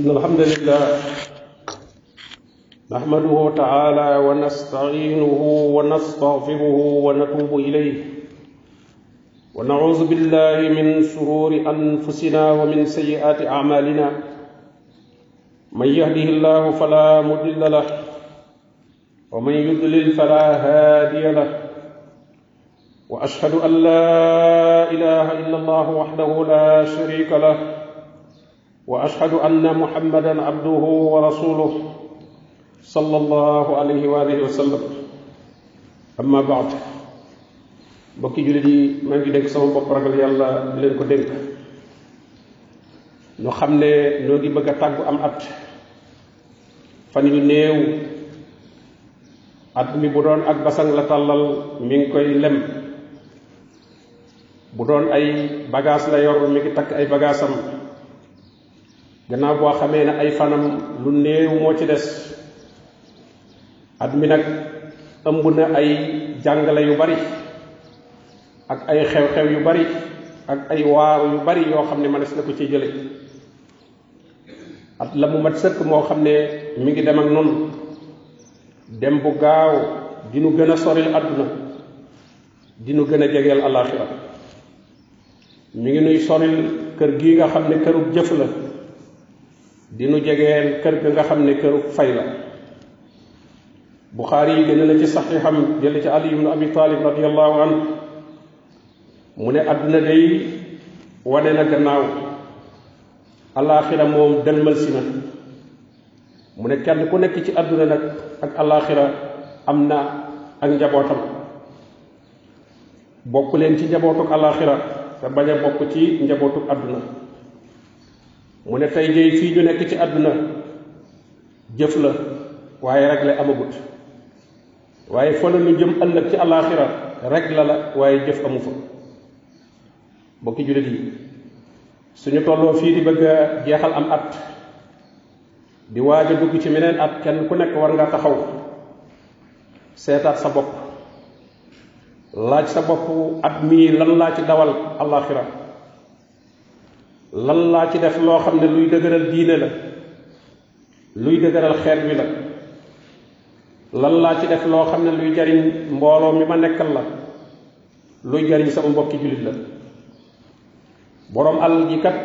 إن الحمد لله نحمده تعالى ونستعينه ونستغفره ونتوب إليه ونعوذ بالله من شرور أنفسنا ومن سيئات أعمالنا من يهده الله فلا مضل له ومن يضلل فلا هادي له وأشهد أن لا إله إلا الله وحده لا شريك له واشهد ان محمدا عبده ورسوله صلى الله عليه واله وسلم اما بعد bokki julit yi maa ngi dénk sama bopp ragal yàlla di leen ko dénk ñu xam ne noo ngi bëgg a tàggu am at fan yu néew at mi bu doon ak basang la tàllal mi ngi koy lem bu doon ay bagage la yor mi ngi takk ay bagaasam Gannaaw boo xamee ne ay fanam lu néew moo ci des at mi nag ëmb na ay jàngale yu bari ak ay xew-xew yu bari ak ay waaru yu bari yoo xam ne mënees na ko ci jële. At la mu mat sëkk moo xam ne mi ngi dem ak noonu. Dem bu gaaw dinu gën a soril àdduna dinu gën a jegeel alaxira mi ngi nuy soril kër gii nga xam ne kërub jëf la. Dinu jegeel kër ga nga xam ne këru fay la. Buxaari yi gën na ci saxiixam jële ci ali ibnu abi taalib radiallahu an mu ne àdduna day wane na gannaaw. Alaaxira moom dëlmal si na. Mu ne kenn ku nekk ci àdduna nag ak alaaxira am na ak njabootam. Bokk leen ci njabootuk alaaxira te bañ bokk ci njabootuk àdduna mu ne tey jii fii ñu nekk ci àdduna jëf la waaye rek la amagut. Waaye fa la ñu jëm ëllëg ci alaxira rek la waaye jëf amu fa. Bokki jullit yi suñu tolloo fii di bëgg jeexal am at di waaj a dugg ci meneen at kenn ku nekk war nga taxaw seetaat sa bopp laaj sa bopp at mii lan laa ci dawal alaxira lan laa ci def loo xam ne luy dëgëral diine la luy dëgëral xeet wi la lan laa ci def loo xam ne luy jariñ mbooloo mi ma nekkal la luy jariñ sama mbokki jullit la boroom alal ji kat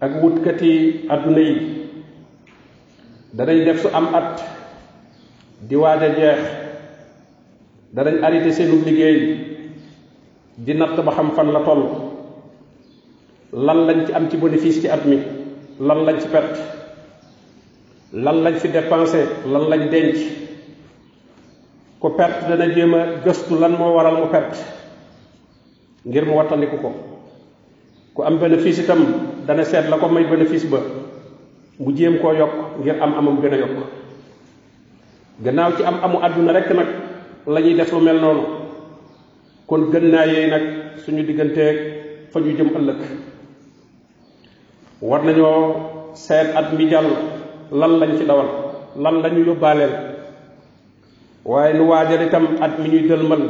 ak wutkati àdduna yi danañ def su am at di waaj a jeex danañ arrêté seenu liggéey di natt ba xam fan la toll lan lañ ci am ci bénéfice ci at mi? Lan lañ ci perte? Lan lañ fi dépensé? Lan lañ denc? Ku perte dana jéem a gëstu lan moo waral mu perte ngir mu wattandiku ko. Ku am bénéfice itam dana seet la ko may bénéfice ba mu jéem koo yokk ngir am amam gën a yokk. Gannaaw ci am amu àdduna rekk nag la ñuy def lu mel kon gën naa yeey nag suñu digganteeg fa ñu jëm ëllëg war nañoo seet at mi jàll lan lañ ci dawal lan lañu yóbbaaleel. Waaye nu waajal itam at mi ñuy dëlmal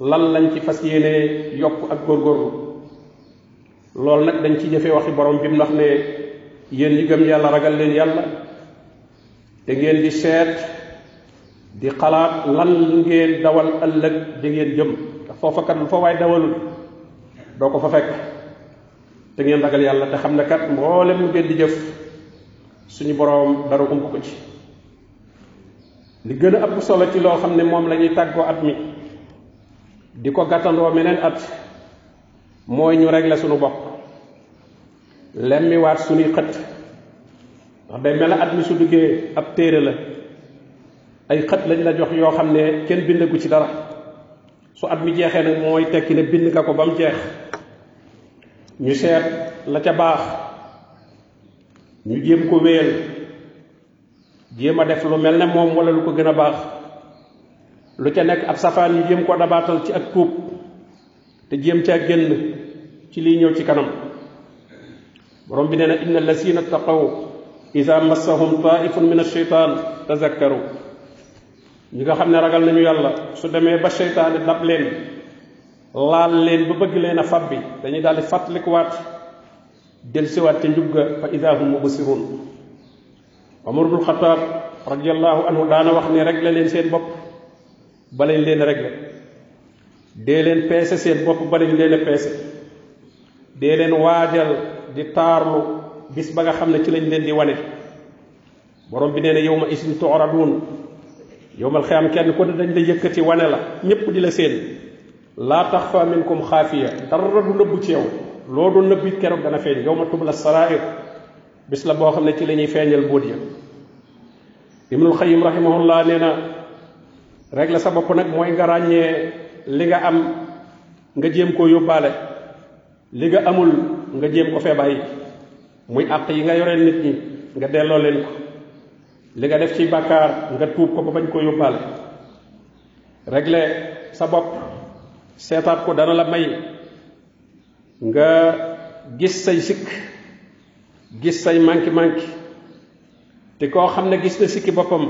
lan lañ ci fas yéene yokk ak góorgóorlu. Loolu nag dañ ci jëfe waxi borom bi mu ndax ne yéen ñi gëm yàlla ragal leen yàlla te ngeen di seet di xalaat lan ngeen dawal ëllëg di ngeen jëm. Ndax foofa kat lu fa waay dawalul doo ko fa fekk te ngeen ragal yàlla te xam ne kat mboolem lu ngeen di jëf suñu boroom dara ump ko ci. Li gën a ëpp solo ci loo xam ne moom la at mi di ko gàttandoo meneen at mooy ñu régler suñu bopp lemmiwaat suñuy xët. Ndax day mel at mi su duggee ab téere la ay xët lañ la jox yoo xam ne kenn bindagu ci dara. Su at mi jeexee nag mooy tekki ne bind nga ko ba mu ñu seet la ca baax ñu jéem ko wéyal jéem a def lu mel ne moom wala lu ko gën a baax lu ca nekk ab safaan ñu jéem koo dabaatal ci ak tuub te jéem caa génn ci liy ñëw ci kanam borom bi nee na inna allasina taqaw ida massahum taifun min alcheytan tazakkaru ñi nga xam ne ragal nañu yàlla su demee ba seytaane dab leen laal leen ba bëgg leen a fab bi dañuy daal di fàttalikuwaat del siwaat ca njub ga fa ida hum mubsirun omar bnu xataab radiallahu anhu daana wax ne la leen seen bopp balañ leen la dee leen peese seen bopp balañ leen a peese dee leen waajal di taarlu bis ba nga xam ne ci lañ leen di wane borom bi nee na yow ma isin turadun yow mal xiyam kenn ne dañ la yëkkati wane la ñépp di la seen لا تخفى منكم خافية. ترد نبو تيو. لودو نبو كيرو دانا فين يوم تبل السرائر. بس لبو خمنا تي لني فين البودية ابن الخيم رحمه الله نينا رجل سبا كونك موي غراني لغا أم نغا جيم كو يوبالي. لغا أمول نغا جيم كو فيباي. موي أقي نغا يورين نتني نغا ديلو لينكو لغا نفتي باكار نغا توب كو بمجن كو يوبالي. رجل سبا كونك seetaat ko dana la may. Nga gis say sikk gis say manki manki te koo xam ne gis na sikki boppam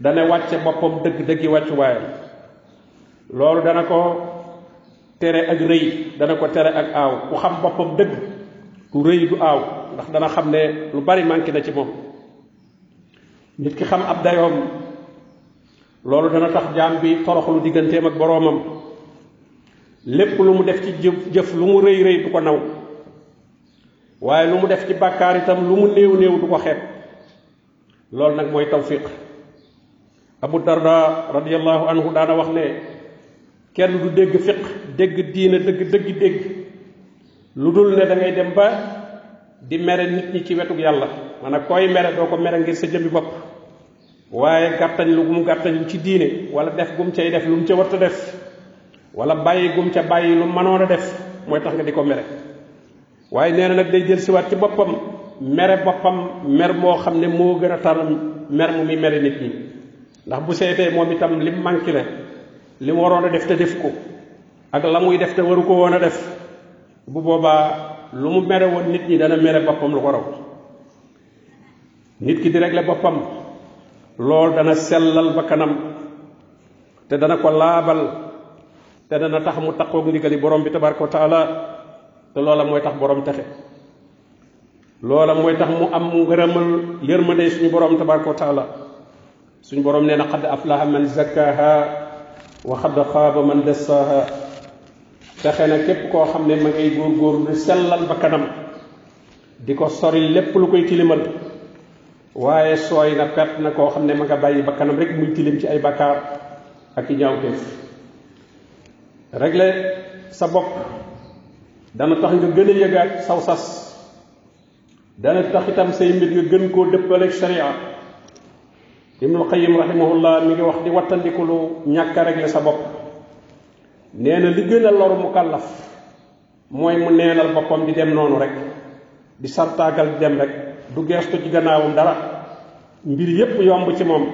dana wàcce boppam dëgg dëggi wàccuwaayam. Loolu dana ko tere ak rëy dana ko tere ak aaw. Ku xam boppam dëgg du rëy du aaw ndax dana xam ne lu bari manki na ci moom. Nit ki xam ab dayoom loolu dana tax jaam bi toroxlu digganteem ak boroomam lépp lu mu def ci jëf lu mu rëy rëy du ko naw. Waaye lu mu def ci bàkkaar itam lu mu néew néew du ko xeeb. Loolu nag mooy tawfiq. Abu darda radiallahu anhu daana wax ne kenn du dégg fiq dégg diina dëgg dëgg dégg. Lu dul ne da ngay dem ba di mere nit ñi ci wetuk yàlla. Maanaam koy mere doo ko mere ngir sa jëmmi bopp. Waaye gàttañ lu gum gàttañ ci diine wala def gum cay def lu mu ca warta def wala bàyyi gum ca bàyyi lu mënoon a def mooy tax nga di ko mere. Waaye nee day jël siwaat ci boppam mere boppam mer moo xam ne moo tar mer mu muy mere nit ñi. Ndax bu seetee moom itam lim manqué le li mu def te def ko ak la muy def te waru ko woon a def bu boobaa lu mu mere woon nit ñi dana mere boppam lu ko raw. Nit ki di régler boppam loolu dana sellal ba kanam te dana ko laabal te dana tax mu taqoog ndigali borom bi tabaraka wa taala te loola mooy tax borom texe. loola mooy tax mu am ngërëmal yërmande suñu borom tabaraka wa taala. suñu borom nee na xad aflaha man zakkaha wa xad xaaba man dessaaha texe na képp koo xam ne ma ngay góorgóorlu di sellal ba kanam di ko sori lépp lu koy tilimal. waaye sooy na pet na koo xam ne ma nga bàyyi ba kanam rek muy tilim ci ay bakkaar ak i ñaawteef. Régler sa bopp. Dana tax nga gën a yëgaat saw sas. Dana tax itam say mbir nga gën koo dëppaleeg sharia. Ibnul qayim rahimahullah mi ngi wax di wattandiku lu ñàkk a régler sa bopp. Nee na li gën a loru mu kàllaf mooy mu neenal boppam di dem noonu rek. Di sartaagal di dem rek. Du geestu ci gannaawam dara. Mbir yépp yomb ci moom.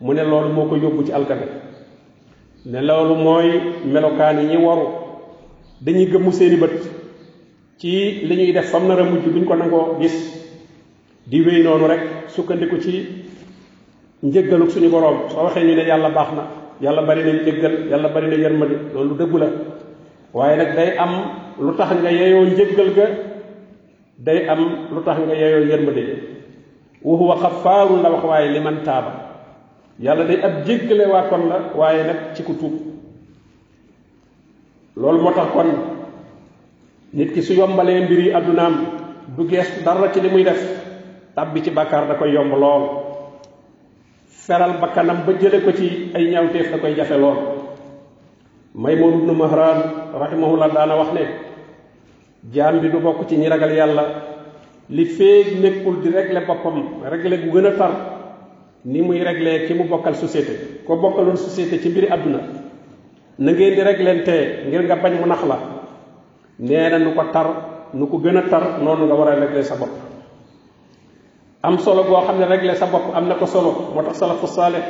Mu ne loolu moo ko yóbbu ci alkane ne loolu mooy melokaan yi ñi waru. Dañuy gëmmu seeni bët ci li ñuy def fam nar mujj duñ ko nangoo gis. Di wéy noonu rek sukkandiku ci njëggaluk suñu boroom. Soo waxee ñu ne yàlla baax na yàlla bari na njëggal yàlla bari na yërmande loolu dëggu la. Waaye nag day am lu tax nga yeyoo njëggal ga day am lu tax nga yeyoo yërmande wa huwa xafaarun la wax waaye li man taaba yàlla day ab jéggale waa kon la waaye nag ci ku tuub. loolu moo tax kon nit ki su yombalee mbir yi àddunaam du gees dara ci li muy def tàbbi ci bàkkaar da koy yomb lool. feral bakkanam ba jële ko ci ay ñaawteef da koy jafe lool. Maymun ibnu Mahran rahimahullah daana wax ne jaam bi du bokk ci ñi ragal yàlla. li féeg nekkul di régler boppam régler bu gën a tar ni muy régler ki mu bokkal société ko bokkaloon société ci mbiri àdduna na ngeen di réglente ngir nga bañ mu nax la nee nu ko tar nu ko tar noonu nga war a régler sa bopp am solo goo xam ne régler sa bopp am na ko solo moo tax salafu saalih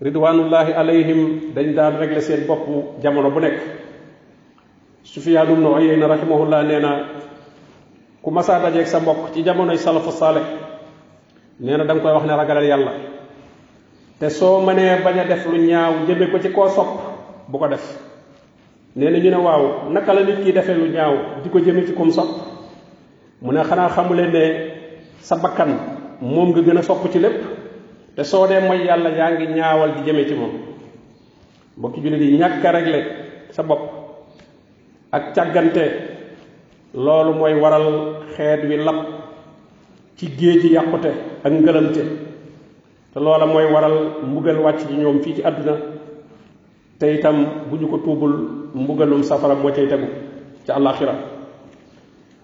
ridwanullahi alayhim dañ daan régler seen bopp jamono bu nekk sufiyaan ibnu uyayna rahimahullah nee ku masaa dajeeg sa mbokk ci jamonoy salafu saalih nee na da nga koy wax ne ragalal yàlla. Te soo mënee bañ a def lu ñaaw jëme ko ci koo sopp bu ko def. Nee na ñu ne waaw naka la nit ki lu ñaaw di ko jëme ci kum sopp? Mu ne xanaa xamule ne sa bakkan moom nga gën a sopp ci lépp te soo dee mooy yàlla yaa ngi ñaawal di jëme ci moom. Mbokki jullit yi ñàkk a réglé sa bopp ak loolu mooy waral xeet wi lab ci géej yàqute ak ngëlamte te loola mooy waral mbugal wàcc ci ñoom fii ci àdduna. Te itam bu ñu ko tuubul mbugalum safara moo cay tegu ci àllaaxira.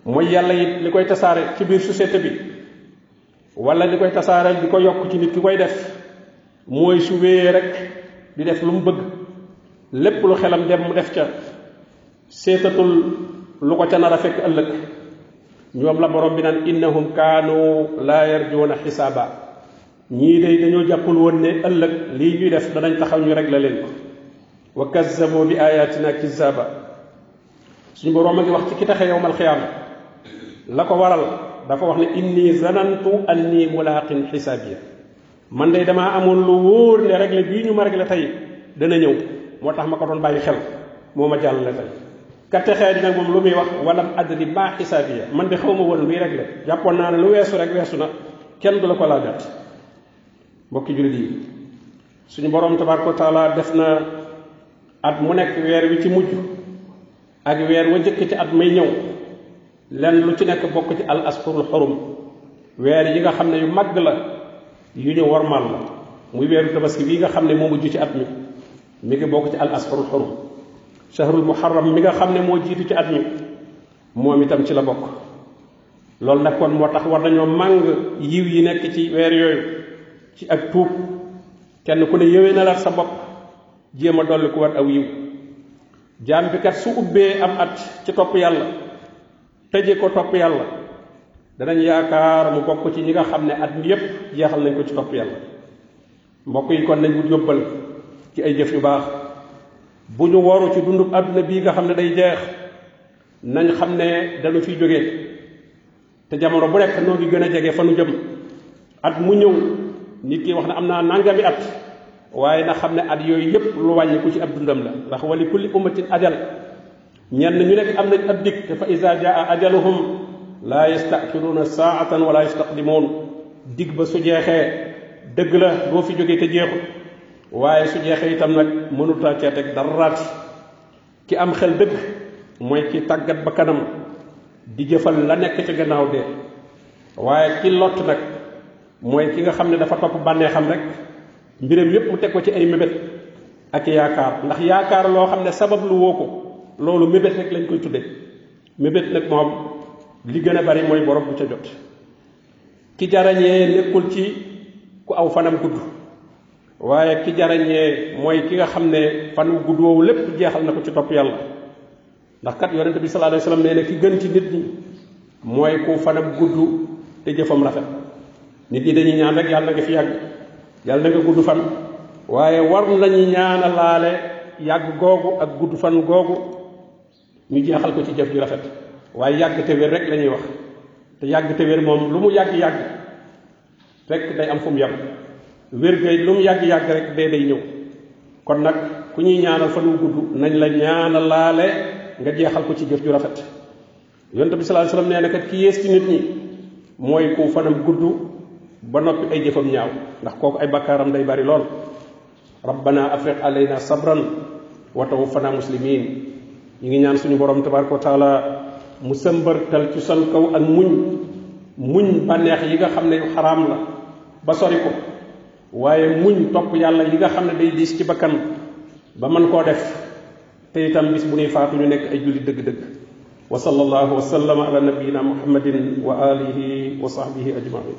Mooy yàlla it li koy tasaare ci biir société bi. Wala li koy tasaare di ko yokk ci nit ki koy def. Mooy su wéyee rek di def lu mu bëgg. Lépp lu xelam dem mu def ca. Seetatul lu ko ca nar a fekk ëllëg ñoom la borom bi naan innahum kaanu laa yarjuuna xisaaba ñii day dañoo jàppul woon ne ëllëg lii ñuy def danañ taxaw ñu rek la leen ko wa kazzabu bi ayatina kizaba suñu borom a ngi wax ci ki taxe yowmal xiyaama la ko waral dafa wax ne inni zanantu anni mulaqin xisaabiya man day damaa amoon lu wóor ne réglé bii ñu ma réglé tey dana ñëw moo tax ma ko doon bàyyi xel moo ma jàllale tey ka texee di nag moom lu muy wax walam adri ma xisaabiya man de xaw ma woon luy réglé jàppoon naa ne lu weesu rek weesu na kenn du la ko laajat mbokki julit yi suñu borom tabaraka wa taala def na at mu nekk weer wi ci mujj ak weer wa jëkk ci at may ñëw lenn lu ci nekk bokk ci al asfurul xurum weer yi nga xam ne yu màgg la yu ñu warmal la muy weeru tabaski bii nga xam ne moo mujj ci at mi mi ngi bokk ci al asfarul xurum shahrul muharram mi nga xam ne moo jiitu ci at mi. Moom itam ci la bokk. Loolu nag kon moo tax war nañoo màng yiw yi nekk ci weer yooyu. Ci ak tuub. Kenn ku ne yëwee na la sa bopp. Jéem a dolli ku war aw yiw. Kat su ubbee am at ci topp yàlla tëje ko topp yàlla danañ yaakaar mu bokk ci ñi nga xam ne at yépp jeexal nañ ko ci topp yàlla. Mbokk yi kon nañ ci ay jëf yu baax bu ñu waru ci dundub àdduna bii nga xam ne day jeex nañ xam ne dañu fiy jógee te jamono bu nekk noo ngi gën a jege fa nu jëm at mu ñëw nit ki wax ne am naa nangami at waaye na xam ne at yooyu yépp lu wàññiku ci ab dundam la ndax wali kulli ummatin ajal ñenn ñu nekk am nañ ab te fa isa jaa ajaluhum laa yastaxiruuna saatan wala yastaqdimuun dig ba su jeexee dëgg la doo fi jógee te jeexut waaye su jeexee itam nag mënuta cee teg daraati ki am xel dëgg mooy ki tàggat ba kanam di jëfal la nekk ci gannaaw dee waaye ki lott nag mooy ki nga xam ne dafa topp bànnee xam rek mbiram yépp mu teg ko ci ay mébét ak yaakaar. ndax yaakaar loo xam ne sabab lu woo ko loolu mébét rek lañ koy tudde. mébét nag moom li gën a bari mooy borom bu ca jot. ki jarañee nekkul ci ku aw fanam gudd. Waaye ki jarañee mooy ki nga xam ne fan wu gudd lépp jeexal na ko ci topp yàlla. ndax kat yonente bi sallallahu alayhi wasallam nee na ki gën ci nit ñi mooy ku fanam gudd te jëfam rafet. nit ñi dañuy ñaan rek yàlla nga fi yàgg yàlla nga gudd fan. waaye war nañu ñaana laale yàgg googu ak gudd fan googu ñu jeexal ko ci jëf ju rafet. waaye yàgg te wér rek la ñuy wax. te yàgg te wér moom lu mu yàgg-yàgg rek day am fu mu yem. Wér gay lu mu yàgg-yàgg rek dee day ñëw. kon nag ku ñuy ñaanal fan gudd nañ la ñaana laale nga jeexal ko ci jëf ju rafet. Yonte bi sallallahu alayhi wasallam nee na kat ki ci nit ñi mooy ku fanam gudd ba noppi ay jëfam ñaaw ndax kooku ay bakkaaram day bari lool. Rabbana afriq alayna sabran wa tawaffana muslimin. Ñi ngi ñaan suñu borom tabaraka wa taala mu sëmbartal ci son kaw ak muñ muñ bànneex yi nga xam ne yu xaraam la ba sori ko. Waaye muñ topp yàlla yi nga xam ne day diis ci bakkan ba mën koo def. te itam bis bu nuy faatu ñu nekk ay julli dëgg-dëgg. wa sallallahu wa sallama ala nabiyina muhammadin wa alihi wa sahbihi ajmain